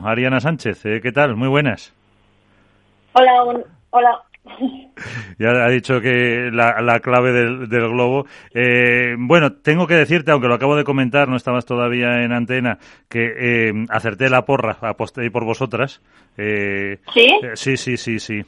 Ariana Sánchez, eh, ¿qué tal? Muy buenas. Hola, hola. Ya ha dicho que la, clave del, globo. Eh, bueno, tengo que decirte, aunque lo acabo de comentar, no estabas todavía en antena, que eh, acerté la porra, aposté por vosotras. Eh, ¿Sí? sí, sí, sí, sí.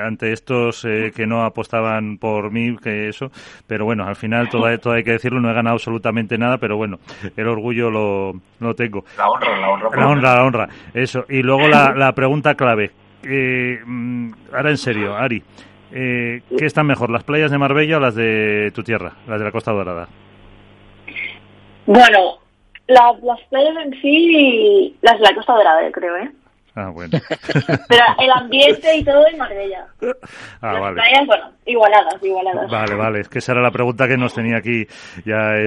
ante estos que no apostaban por mí, que eso. Pero bueno, al final todo, todo, hay que decirlo, no he ganado absolutamente nada, pero bueno, el orgullo lo, lo tengo. La honra, la honra. La honra, la honra. Eso. Y luego la, la pregunta clave. Eh, mm, ahora en serio, Ari, eh, ¿qué están mejor, las playas de Marbella o las de tu tierra, las de la Costa Dorada? Bueno, las playas en sí, las de la Costa Dorada, yo creo, ¿eh? Ah, bueno. Pero el ambiente y todo en Marbella. Ah, las vale. playas, bueno, igualadas, igualadas. Vale, vale, es que esa era la pregunta que nos tenía aquí ya en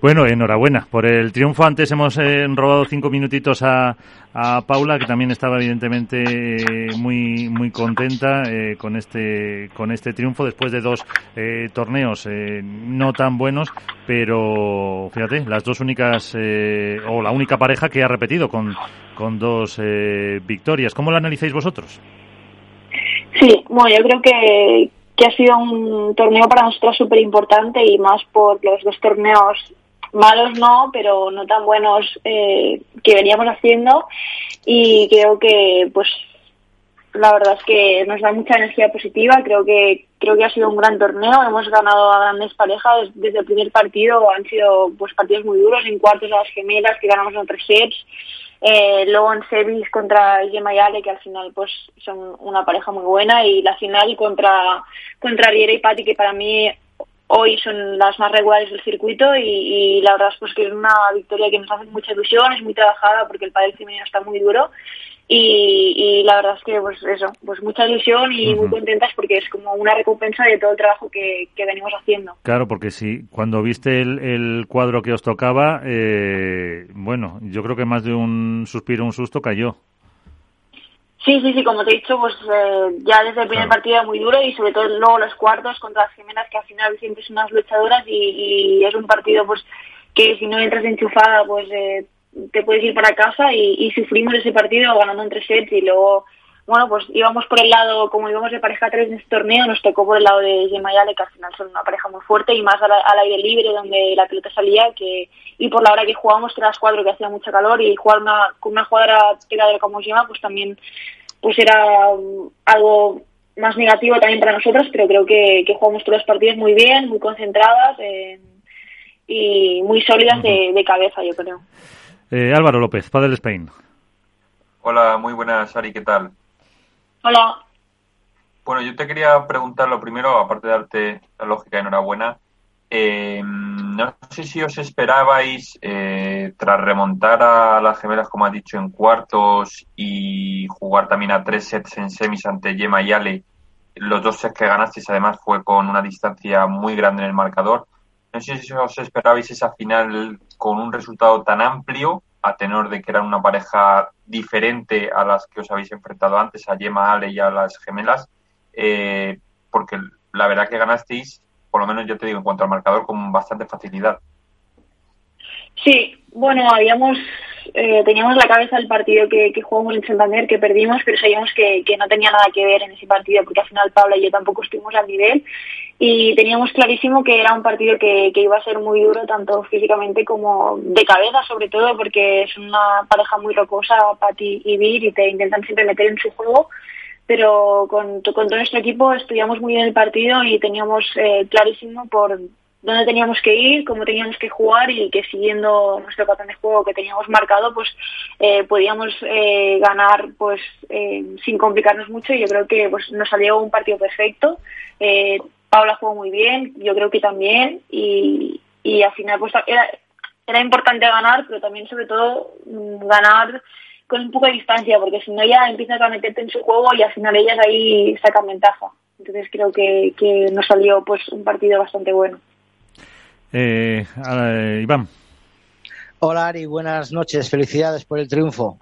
Bueno, enhorabuena por el triunfo. Antes hemos eh, robado cinco minutitos a, a, Paula, que también estaba evidentemente eh, muy muy contenta eh, con este con este triunfo después de dos torneos no tan buenos, pero fíjate, las dos únicas o la única pareja que ha repetido con con dos victorias. ¿Cómo lo analizáis vosotros? Sí, bueno, yo creo que, que ha sido un torneo para nosotros súper importante y más por los dos torneos malos no, pero no tan buenos eh, que veníamos haciendo. Y creo que pues la verdad es que nos da mucha energía positiva, creo que creo que ha sido un gran torneo, hemos ganado a grandes parejas desde el primer partido, han sido pues partidos muy duros, en cuartos a las gemelas que ganamos en tres sets, eh, luego en semis contra Gemma y Ale, que al final pues son una pareja muy buena, y la final contra, contra Riera y Patti, que para mí hoy son las más regulares del circuito y, la verdad es pues que es una victoria que nos hace mucha ilusión, es muy trabajada porque el padre femenino está muy duro y, la verdad es que pues eso, pues mucha ilusión y muy contentas porque es como una recompensa de todo el trabajo que, venimos haciendo. Claro, porque si cuando viste el, cuadro que os tocaba, eh, bueno, yo creo que más de un suspiro, un susto cayó. Sí, sí, sí, como te he dicho, pues eh, ya desde el primer partido era muy duro y sobre todo luego los cuartos contra las gemelas que al final siempre son unas luchadoras y, es un partido pues que si no entras enchufada pues eh, te puedes ir para casa y, sufrimos ese partido ganando en tres sets y luego, bueno, pues íbamos por el lado, como íbamos de pareja tres en este torneo, nos tocó por el lado de Gemma y Ale, que al final son una pareja muy fuerte y más al, aire libre donde la pelota salía que y por la hora que jugábamos las cuatro que hacía mucho calor y jugar una, con una jugadora tiradora como Gemma pues también pues era um, algo más negativo también para nosotros, pero creo que, que jugamos todos los partidos muy bien, muy concentradas y muy sólidas de cabeza, yo creo. Eh, Álvaro López, Padel Spain. Hola, muy buenas, Ari, ¿qué tal? Hola. Bueno, yo te quería preguntar lo primero, aparte de darte la lógica, enhorabuena. Eh, no sé si os esperabais, eh, tras remontar a las gemelas, como ha dicho, en cuartos y jugar también a tres sets en semis ante Yema y Ale, los dos sets que ganasteis además fue con una distancia muy grande en el marcador. No sé si os esperabais esa final con un resultado tan amplio, a tenor de que eran una pareja diferente a las que os habéis enfrentado antes, a Gemma Ale y a las gemelas, eh, porque la verdad que ganasteis, por lo menos yo te digo, en cuanto al marcador, con bastante facilidad. Sí, bueno, habíamos eh, teníamos la cabeza el partido que, jugamos en Santander, que perdimos, pero sabíamos que, no tenía nada que ver en ese partido, porque al final Pablo y yo tampoco estuvimos al nivel. Y teníamos clarísimo que era un partido que, iba a ser muy duro, tanto físicamente como de cabeza, sobre todo, porque es una pareja muy rocosa, Patti y Vir, y te intentan siempre meter en su juego pero con, con todo nuestro equipo estudiamos muy bien el partido y teníamos eh, clarísimo por, dónde teníamos que ir, cómo teníamos que jugar y que siguiendo nuestro patrón de juego que teníamos marcado, pues eh, podíamos eh, ganar pues eh, sin complicarnos mucho y yo creo que pues nos salió un partido perfecto. Paula jugó muy bien, yo creo que también y, y al final pues era, era importante ganar, pero también sobre todo mm, ganar con un poco de distancia, porque si no ya empiezas a meterte en su juego y al final ellas ahí sacan ventaja. Entonces creo que, que nos salió pues un partido bastante bueno. Eh, Iván. Hola Ari, buenas noches, felicidades por el triunfo.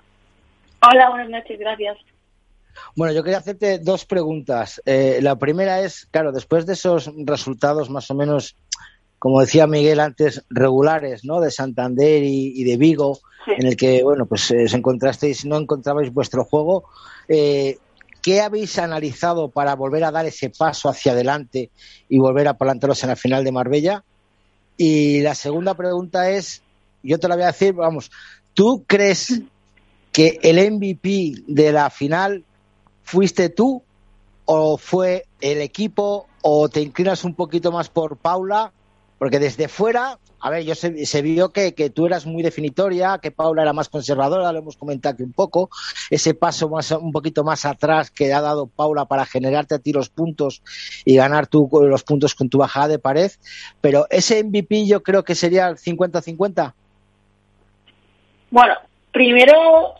Hola, buenas noches, gracias. Bueno, yo quería hacerte dos preguntas. Eh, la primera es, claro, después de esos resultados más o menos como decía Miguel antes, regulares, ¿no? De Santander y, de Vigo, en el que, bueno, pues eh, os encontrasteis, no encontrabais vuestro juego. Eh, ¿Qué habéis analizado para volver a dar ese paso hacia adelante y volver a plantaros en la final de Marbella? Y la segunda pregunta es, yo te la voy a decir, vamos, ¿tú crees que el MVP de la final fuiste tú o fue el equipo o te inclinas un poquito más por Paula porque desde fuera, a ver, yo se, se vio que, tú eras muy definitoria, que Paula era más conservadora, lo hemos comentado aquí un poco, ese paso más, un poquito más atrás que ha dado Paula para generarte a ti los puntos y ganar tú los puntos con tu bajada de pared, pero ese MVP yo creo que sería el 50-50. Bueno, primero,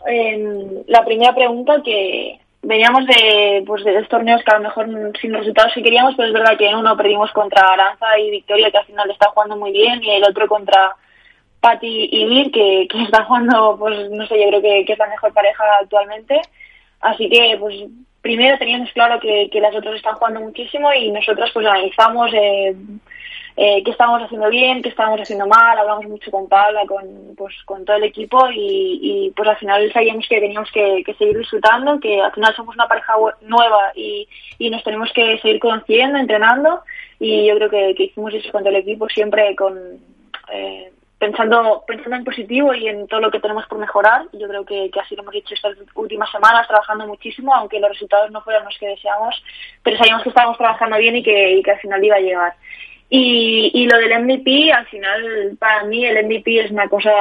la primera pregunta que, veníamos de, pues, de dos torneos que a lo mejor sin resultados que queríamos, pero es verdad que en uno perdimos contra Aranza y Victoria, que al final está jugando muy bien, y el otro contra Patti y Mir, que, que está jugando, pues no sé, yo creo que, que es la mejor pareja actualmente. Así que, pues primero teníamos claro que, las otras están jugando muchísimo y nosotros pues analizamos eh, eh, qué estábamos haciendo bien, qué estábamos haciendo mal, hablamos mucho con Paula, con, pues, con todo el equipo y, pues al final sabíamos que teníamos que, seguir disfrutando, que al final somos una pareja nueva y, y nos tenemos que seguir conociendo, entrenando y yo creo que, hicimos eso con todo el equipo siempre con... Eh, pensando pensando en positivo y en todo lo que tenemos por mejorar. Yo creo que, que, así lo hemos hecho estas últimas semanas, trabajando muchísimo, aunque los resultados no fueran los que deseamos, pero sabíamos que estábamos trabajando bien y que, que al final iba a llegar. Y, y lo del MVP, al final, para mí el MVP es una cosa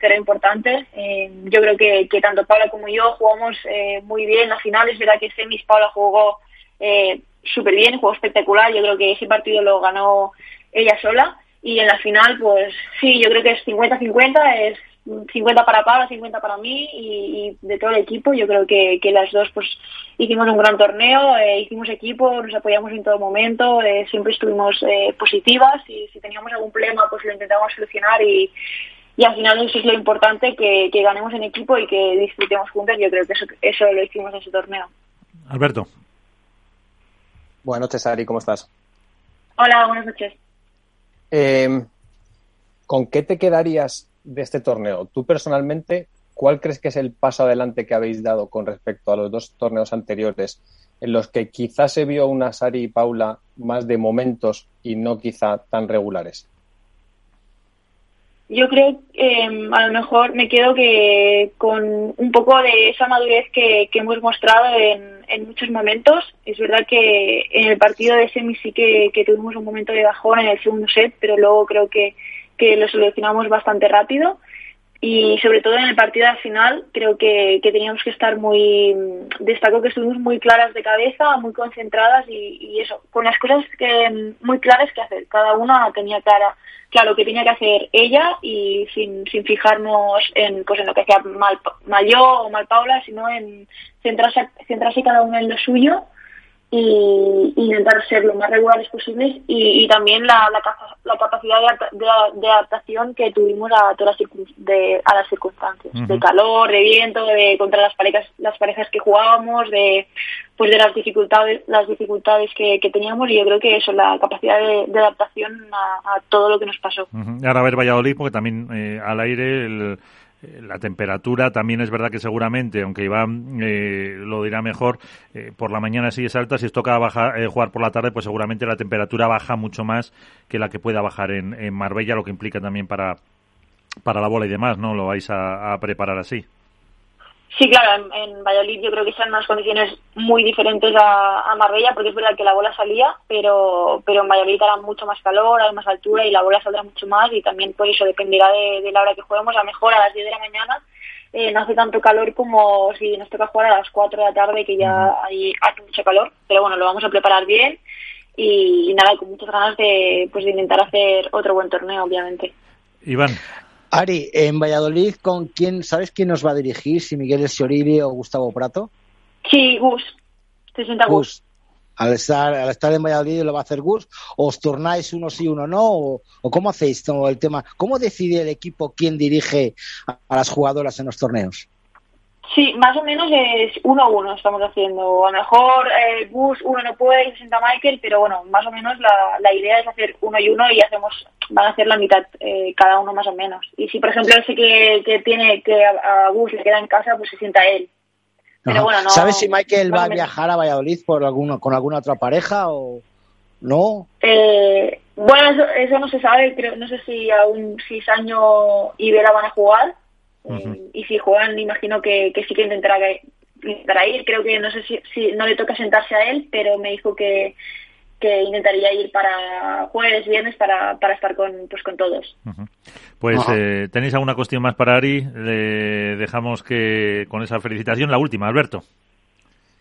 cero importante. Eh, yo creo que, que, tanto Paula como yo jugamos eh, muy bien la final. Es verdad que semis Paula jugó eh, súper bien, jugó espectacular. Yo creo que ese partido lo ganó ella sola. Y en la final, pues sí, yo creo que es 50-50, es 50 para Pablo, 50 para mí y, de todo el equipo. Yo creo que, que las dos pues hicimos un gran torneo, eh, hicimos equipo, nos apoyamos en todo momento, eh, siempre estuvimos eh, positivas y si teníamos algún problema pues lo intentamos solucionar y, y al final eso es lo importante, que, que ganemos en equipo y que disfrutemos juntos. Yo creo que eso, eso lo hicimos en ese torneo. Alberto. Buenas noches, Ari, ¿cómo estás? Hola, buenas noches. ¿Con qué te quedarías de este torneo, tú personalmente, ¿cuál crees que es el paso adelante que habéis dado con respecto a los dos torneos anteriores, en los que quizás se vio una Sari y Paula más de momentos y no quizá tan regulares? Yo creo em, a lo mejor me quedo que con un poco de esa madurez que, hemos mostrado en, muchos momentos. Es verdad que en el partido de semi sí que, que tuvimos un momento de bajón en el segundo set, pero luego creo que que lo solucionamos bastante rápido y sobre todo en el partido al final creo que, teníamos que estar muy destaco que estuvimos muy claras de cabeza muy concentradas y, eso con las cosas que muy claras que hacer. Cada una tenía clara claro que tenía que hacer ella y sin, sin fijarnos en pues en lo que hacía mal, mal yo o mal Paula sino en centrarse centrarse cada una en lo suyo y, intentar ser lo más regulares posibles y, también la, la, capacidad de, adaptación que tuvimos a todas las, de, a las circunstancias de calor de viento de contra las parejas las parejas que jugábamos de pues de las dificultades las dificultades que, teníamos y yo creo que eso la capacidad de, adaptación a, todo lo que nos pasó. Ahora a ver Valladolid porque también eh, al aire el la temperatura también es verdad que seguramente, aunque Iván eh, lo dirá mejor, eh, por la mañana sí es alta, si os toca bajar, jugar por la tarde, pues seguramente la temperatura baja mucho más que la que pueda bajar en, en Marbella, lo que implica también para, para la bola y demás, ¿no? Lo vais a preparar así. Sí, claro, en, Valladolid yo creo que son unas condiciones muy diferentes a, Marbella, porque es verdad que la bola salía, pero, pero en Valladolid hará mucho más calor, hay más altura y la bola saldrá mucho más y también por eso dependerá de, la hora que juguemos, a lo mejor a las 10 de la mañana eh, no hace tanto calor como si nos toca jugar a las 4 de la tarde, que ya hay, hace mucho calor, pero bueno, lo vamos a preparar bien y, nada, con muchas ganas de, pues, de intentar hacer otro buen torneo, obviamente. Iván. Ari, en Valladolid, ¿con quién, sabes quién nos va a dirigir? Si Miguel Esiorili o Gustavo Prato. Sí, Gus. Se sienta Gus. Al estar, al estar en Valladolid lo va a hacer Gus. ¿O os tornáis uno sí, uno no? ¿O, cómo hacéis todo el tema? ¿Cómo decide el equipo quién dirige a, las jugadoras en los torneos? Sí, más o menos es uno a uno estamos haciendo. A lo mejor eh, Bus uno no puede y se sienta Michael, pero bueno, más o menos la, la idea es hacer uno y uno y hacemos van a hacer la mitad eh, cada uno más o menos. Y si por ejemplo ese que, que tiene que a, a Gus le queda en casa, pues se sienta él. Pero bueno, no, ¿Sabes si Michael va a viajar a Valladolid por alguno, con alguna otra pareja o no? Eh, bueno, eso, eso, no se sabe. Creo, no sé si aún si Saño y Vera van a jugar. Uh -huh. y si juegan, imagino que, que sí que intentará, intentará ir. Creo que no sé si, si no le toca sentarse a él, pero me dijo que, que intentaría ir para jueves, viernes para, para estar con, pues, con todos. Uh -huh. Pues eh, tenéis alguna cuestión más para Ari. Le dejamos que con esa felicitación la última, Alberto.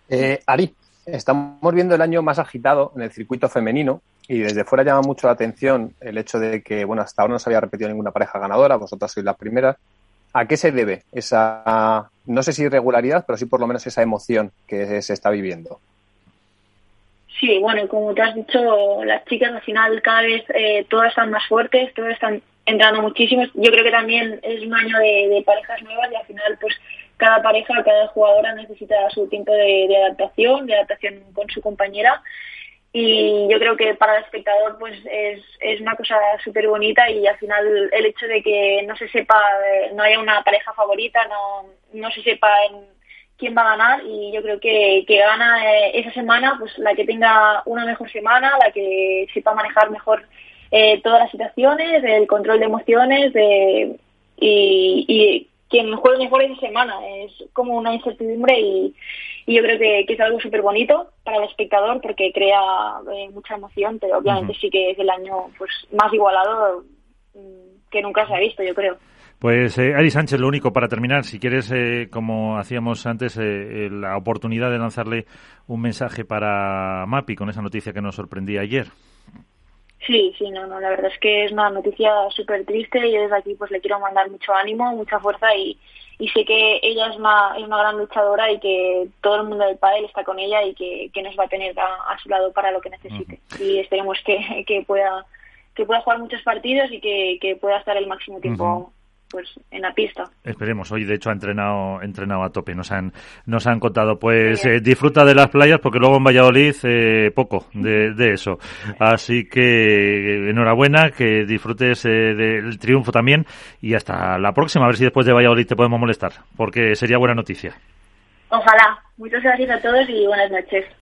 Eh, Ari, estamos viendo el año más agitado en el circuito femenino y desde fuera llama mucho la atención el hecho de que, bueno, hasta ahora no se había repetido ninguna pareja ganadora, vosotras sois las primeras. ¿A qué se debe esa, no sé si irregularidad, pero sí por lo menos esa emoción que se está viviendo? Sí, bueno, como te has dicho, las chicas al final cada vez eh, todas están más fuertes, todas están entrando muchísimo. Yo creo que también es un año de, parejas nuevas y al final pues cada pareja, cada jugadora necesita su tiempo de adaptación, de adaptación con su compañera y yo creo que para el espectador pues es, es una cosa súper bonita y al final el hecho de que no se sepa, eh, no haya una pareja favorita, no, no se sepa en quién va a ganar y yo creo que, que gana eh, esa semana pues la que tenga una mejor semana, la que sepa manejar mejor eh, todas las situaciones, el control de emociones de, y, y quien juegue mejor esa semana. Es como una incertidumbre y, y yo creo que, que es algo súper bonito para el espectador porque crea eh, mucha emoción, pero obviamente uh -huh. sí que es el año pues más igualado mm, que nunca se ha visto, yo creo. Pues eh, Ari Sánchez, lo único para terminar, si quieres, eh, como hacíamos antes, eh, la oportunidad de lanzarle un mensaje para Mapi con esa noticia que nos sorprendía ayer. Sí, sí, no, no, la verdad es que es una noticia súper triste y desde aquí pues le quiero mandar mucho ánimo, mucha fuerza y, y sé que ella es una, es una gran luchadora y que todo el mundo del pádel está con ella y que, que nos va a tener a, a, su lado para lo que necesite. Uh -huh. Y esperemos que, que pueda que pueda jugar muchos partidos y que, que pueda estar el máximo tiempo uh -huh pues en la pista. Esperemos, hoy de hecho ha entrenado, entrenado a tope, nos han, nos han contado. Pues eh, disfruta de las playas porque luego en Valladolid eh, poco de, de, eso. Así que enhorabuena, que disfrutes eh, del triunfo también y hasta la próxima, a ver si después de Valladolid te podemos molestar, porque sería buena noticia. Ojalá. Muchas gracias a todos y buenas noches.